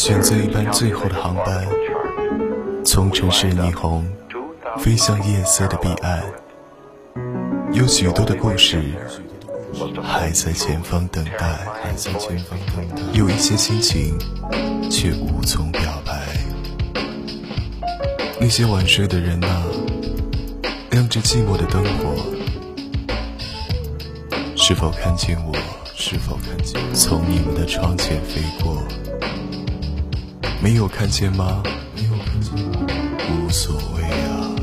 选择一班最后的航班，从城市霓虹飞向夜色的彼岸。有许多的故事还在前方等待，还在前方等待。有一些心情却无从表白。那些晚睡的人啊，亮着寂寞的灯火，是否看见我？是否看见从你们的窗前飞过？没有看见吗？没有看见吗？无所谓啊，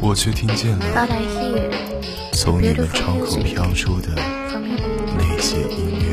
我却听见了从你们窗口飘出的那些音乐。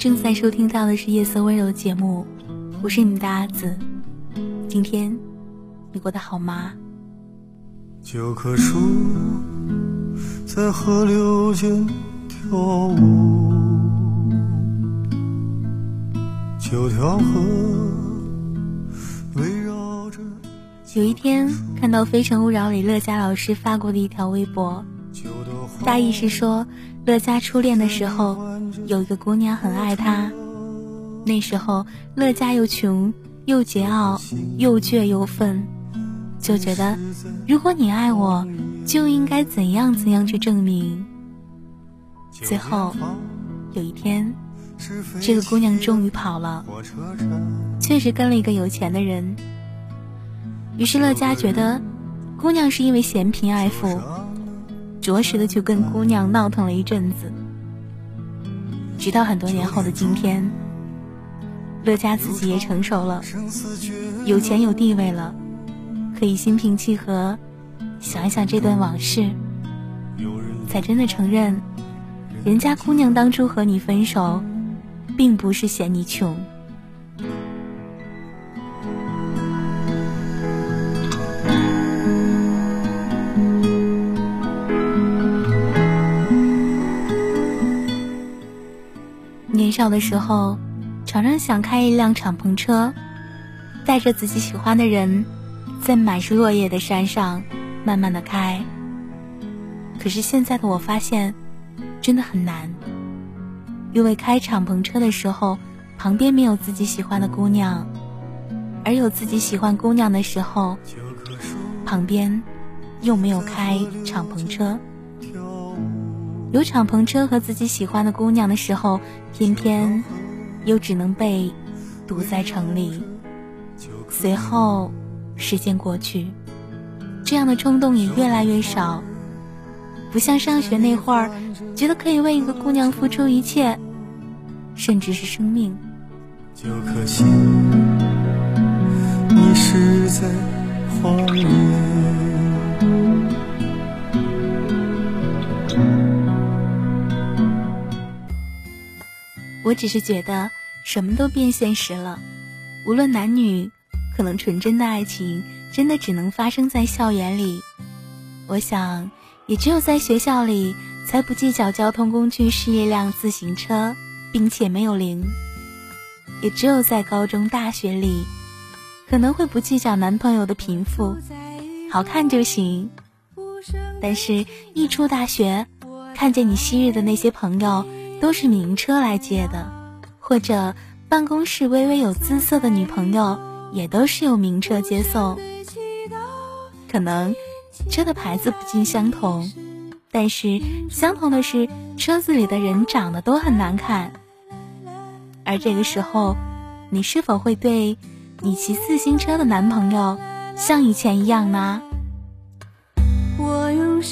正在收听到的是夜色温柔的节目，我是你们的阿紫。今天你过得好吗？九棵树在河流间跳舞，九条河围绕着。有一天看到《非诚勿扰》里乐嘉老师发过的一条微博，大意是说。乐嘉初恋的时候，有一个姑娘很爱他。那时候乐嘉又穷又桀骜又倔又愤，就觉得如果你爱我，就应该怎样怎样去证明。最后有一天，这个姑娘终于跑了，确实跟了一个有钱的人。于是乐嘉觉得，姑娘是因为嫌贫爱富。着实的就跟姑娘闹腾了一阵子，直到很多年后的今天，乐嘉自己也成熟了，有钱有地位了，可以心平气和想一想这段往事，才真的承认，人家姑娘当初和你分手，并不是嫌你穷。小的时候，常常想开一辆敞篷车，带着自己喜欢的人，在满是落叶的山上慢慢的开。可是现在的我发现，真的很难，因为开敞篷车的时候，旁边没有自己喜欢的姑娘，而有自己喜欢姑娘的时候，旁边又没有开敞篷车。有敞篷车和自己喜欢的姑娘的时候，偏偏又只能被堵在城里。随后，时间过去，这样的冲动也越来越少。不像上学那会儿，觉得可以为一个姑娘付出一切，甚至是生命。就可惜，你是在荒野。我只是觉得什么都变现实了，无论男女，可能纯真的爱情真的只能发生在校园里。我想，也只有在学校里，才不计较交通工具是一辆自行车，并且没有零；也只有在高中、大学里，可能会不计较男朋友的贫富，好看就行。但是，一出大学，看见你昔日的那些朋友。都是名车来接的，或者办公室微微有姿色的女朋友，也都是有名车接送。可能车的牌子不尽相同，但是相同的是车子里的人长得都很难看。而这个时候，你是否会对你骑自行车的男朋友像以前一样呢？我用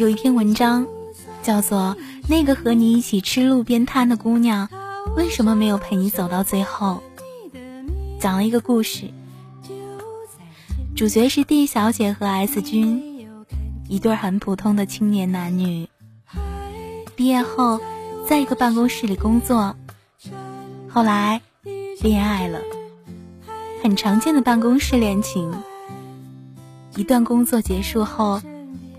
有一篇文章，叫做《那个和你一起吃路边摊的姑娘，为什么没有陪你走到最后？讲了一个故事，主角是 D 小姐和 S 君，一对很普通的青年男女。毕业后，在一个办公室里工作，后来恋爱了，很常见的办公室恋情。一段工作结束后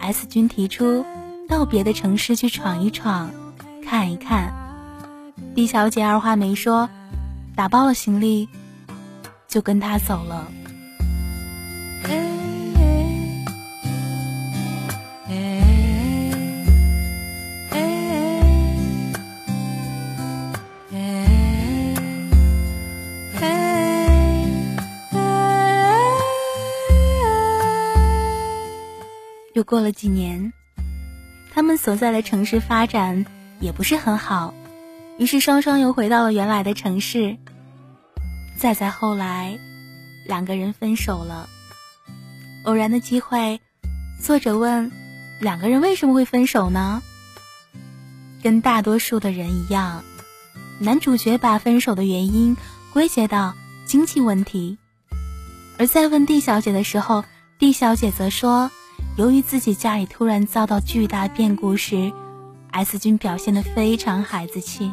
，S 君提出。到别的城市去闯一闯，看一看。D 小姐二话没说，打包了行李，就跟他走了。又过了几年。他们所在的城市发展也不是很好，于是双双又回到了原来的城市。再再后来，两个人分手了。偶然的机会，作者问：两个人为什么会分手呢？跟大多数的人一样，男主角把分手的原因归结到经济问题，而在问 D 小姐的时候，D 小姐则说。由于自己家里突然遭到巨大变故时，S 君表现得非常孩子气，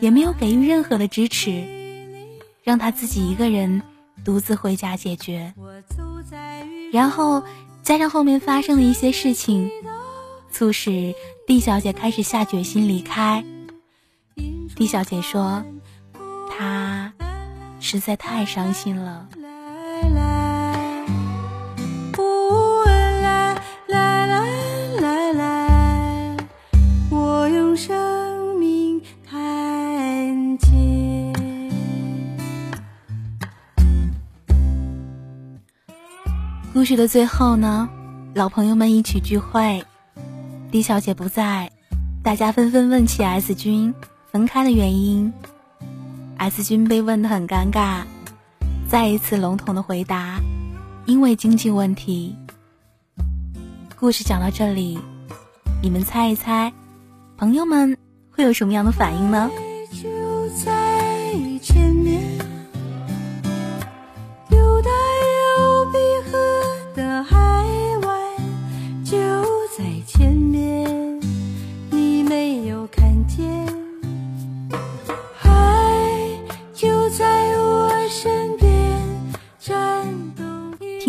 也没有给予任何的支持，让他自己一个人独自回家解决。然后加上后面发生的一些事情，促使 D 小姐开始下决心离开。D 小姐说，她实在太伤心了。故事的最后呢，老朋友们一起聚会李小姐不在，大家纷纷问起 S 君分开的原因。S 君被问得很尴尬，再一次笼统的回答：因为经济问题。故事讲到这里，你们猜一猜，朋友们会有什么样的反应呢？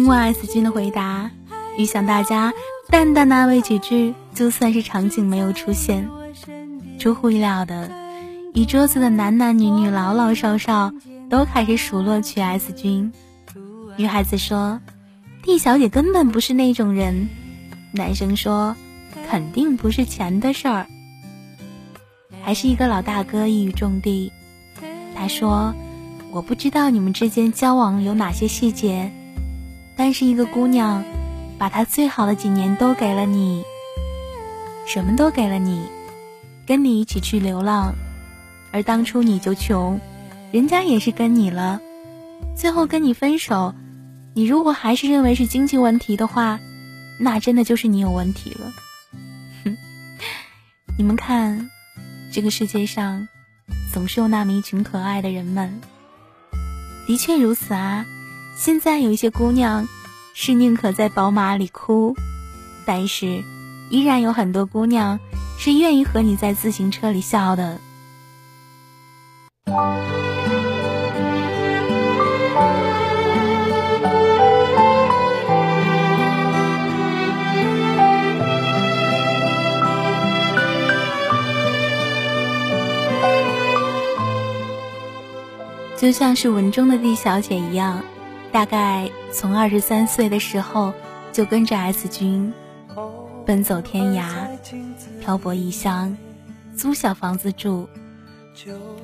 听完 S 君的回答，预想大家淡淡的安慰几句，就算是场景没有出现。出乎意料的，一桌子的男男女女、老老少少都开始数落起 S 君。女孩子说：“D 小姐根本不是那种人。”男生说：“肯定不是钱的事儿。”还是一个老大哥一语中的，他说：“我不知道你们之间交往有哪些细节。”但是一个姑娘，把她最好的几年都给了你，什么都给了你，跟你一起去流浪，而当初你就穷，人家也是跟你了，最后跟你分手，你如果还是认为是经济问题的话，那真的就是你有问题了。哼，你们看，这个世界上，总是有那么一群可爱的人们，的确如此啊。现在有一些姑娘是宁可在宝马里哭，但是依然有很多姑娘是愿意和你在自行车里笑的。就像是文中的 D 小姐一样。大概从二十三岁的时候就跟着 S 君奔走天涯，漂泊异乡，租小房子住。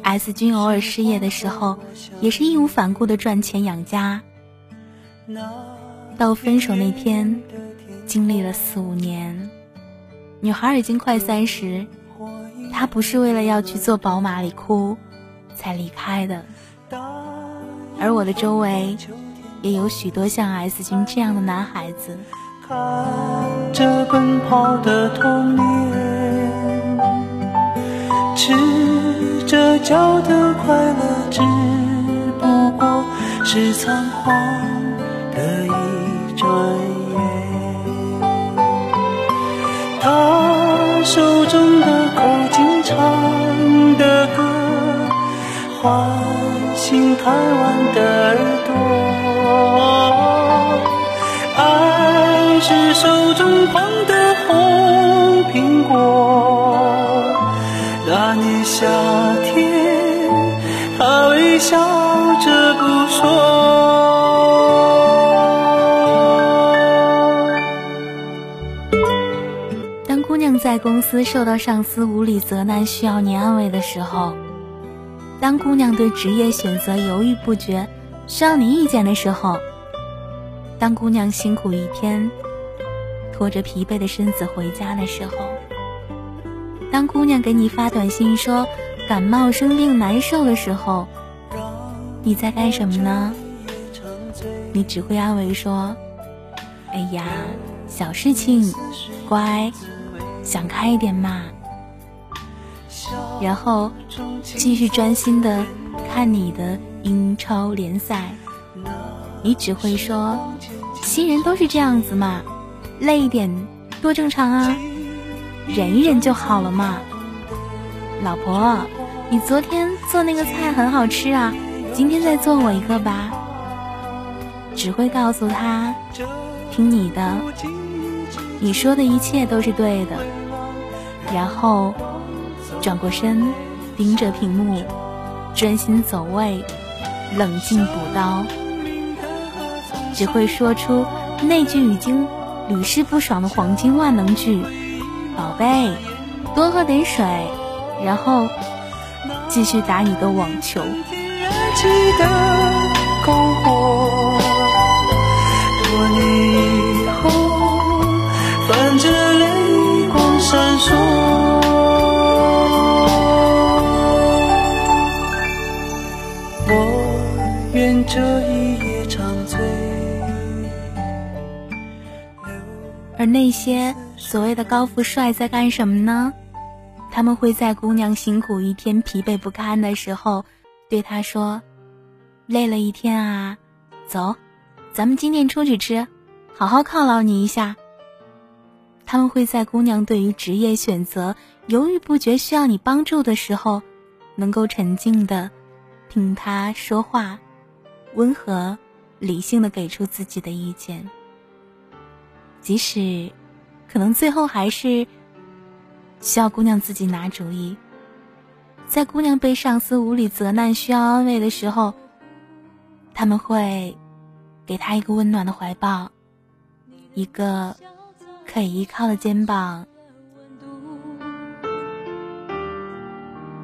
S 君偶尔失业的时候，也是义无反顾的赚钱养家。到分手那天，经历了四五年，女孩已经快三十，她不是为了要去坐宝马里哭才离开的，而我的周围。也有许多像 S 君这样的男孩子。看着奔跑的童年，赤着脚的快乐，只不过是仓皇的一转眼。他手中的口琴唱的歌，唤醒贪玩的耳朵。爱是手中捧的红苹果。那年夏天，他微笑着不说。当姑娘在公司受到上司无理责难，需要你安慰的时候；当姑娘对职业选择犹豫不决，需要你意见的时候；当姑娘辛苦一天，拖着疲惫的身子回家的时候。当姑娘给你发短信说感冒生病难受的时候，你在干什么呢？你只会安慰说：“哎呀，小事情，乖，想开一点嘛。”然后继续专心的看你的英超联赛。你只会说：“新人都是这样子嘛，累一点多正常啊。”忍一忍就好了嘛，老婆，你昨天做那个菜很好吃啊，今天再做我一个吧。只会告诉他，听你的，你说的一切都是对的。然后转过身，盯着屏幕，专心走位，冷静补刀。只会说出那句已经屡试不爽的黄金万能句。宝贝，多喝点水，然后继续打你的网球。我愿这一夜长醉。而那些。所谓的高富帅在干什么呢？他们会在姑娘辛苦一天、疲惫不堪的时候，对她说：“累了一天啊，走，咱们今天出去吃，好好犒劳你一下。”他们会在姑娘对于职业选择犹豫不决、需要你帮助的时候，能够沉静的听她说话，温和、理性的给出自己的意见，即使。可能最后还是需要姑娘自己拿主意。在姑娘被上司无理责难、需要安慰的时候，他们会给她一个温暖的怀抱，一个可以依靠的肩膀。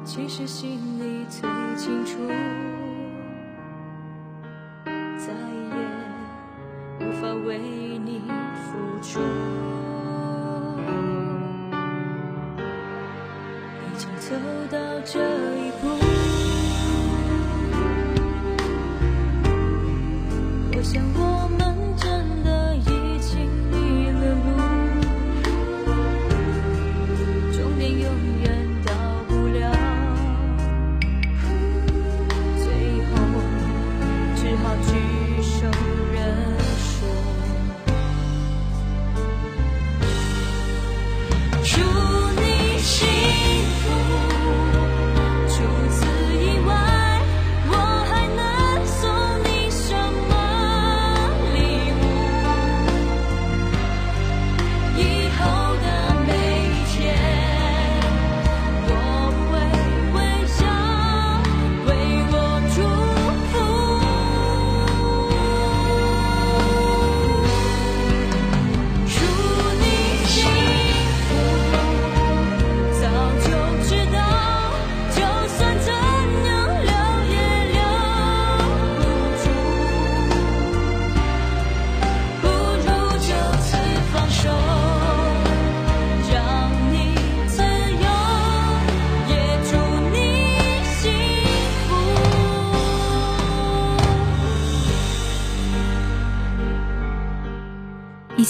其实心里最清楚，为你付出。已经走到这 You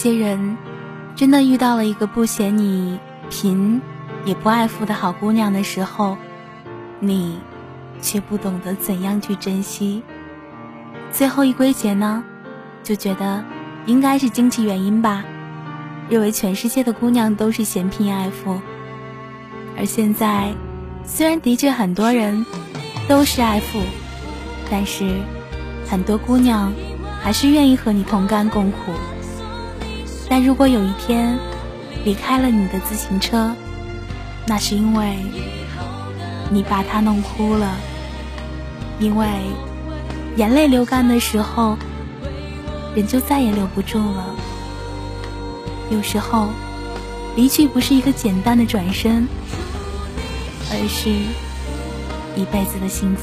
些人真的遇到了一个不嫌你贫也不爱富的好姑娘的时候，你却不懂得怎样去珍惜。最后一归结呢，就觉得应该是经济原因吧，认为全世界的姑娘都是嫌贫爱富。而现在，虽然的确很多人都是爱富，但是很多姑娘还是愿意和你同甘共苦。但如果有一天离开了你的自行车，那是因为你把它弄哭了，因为眼泪流干的时候，人就再也留不住了。有时候，离去不是一个简单的转身。而是一辈子的幸福。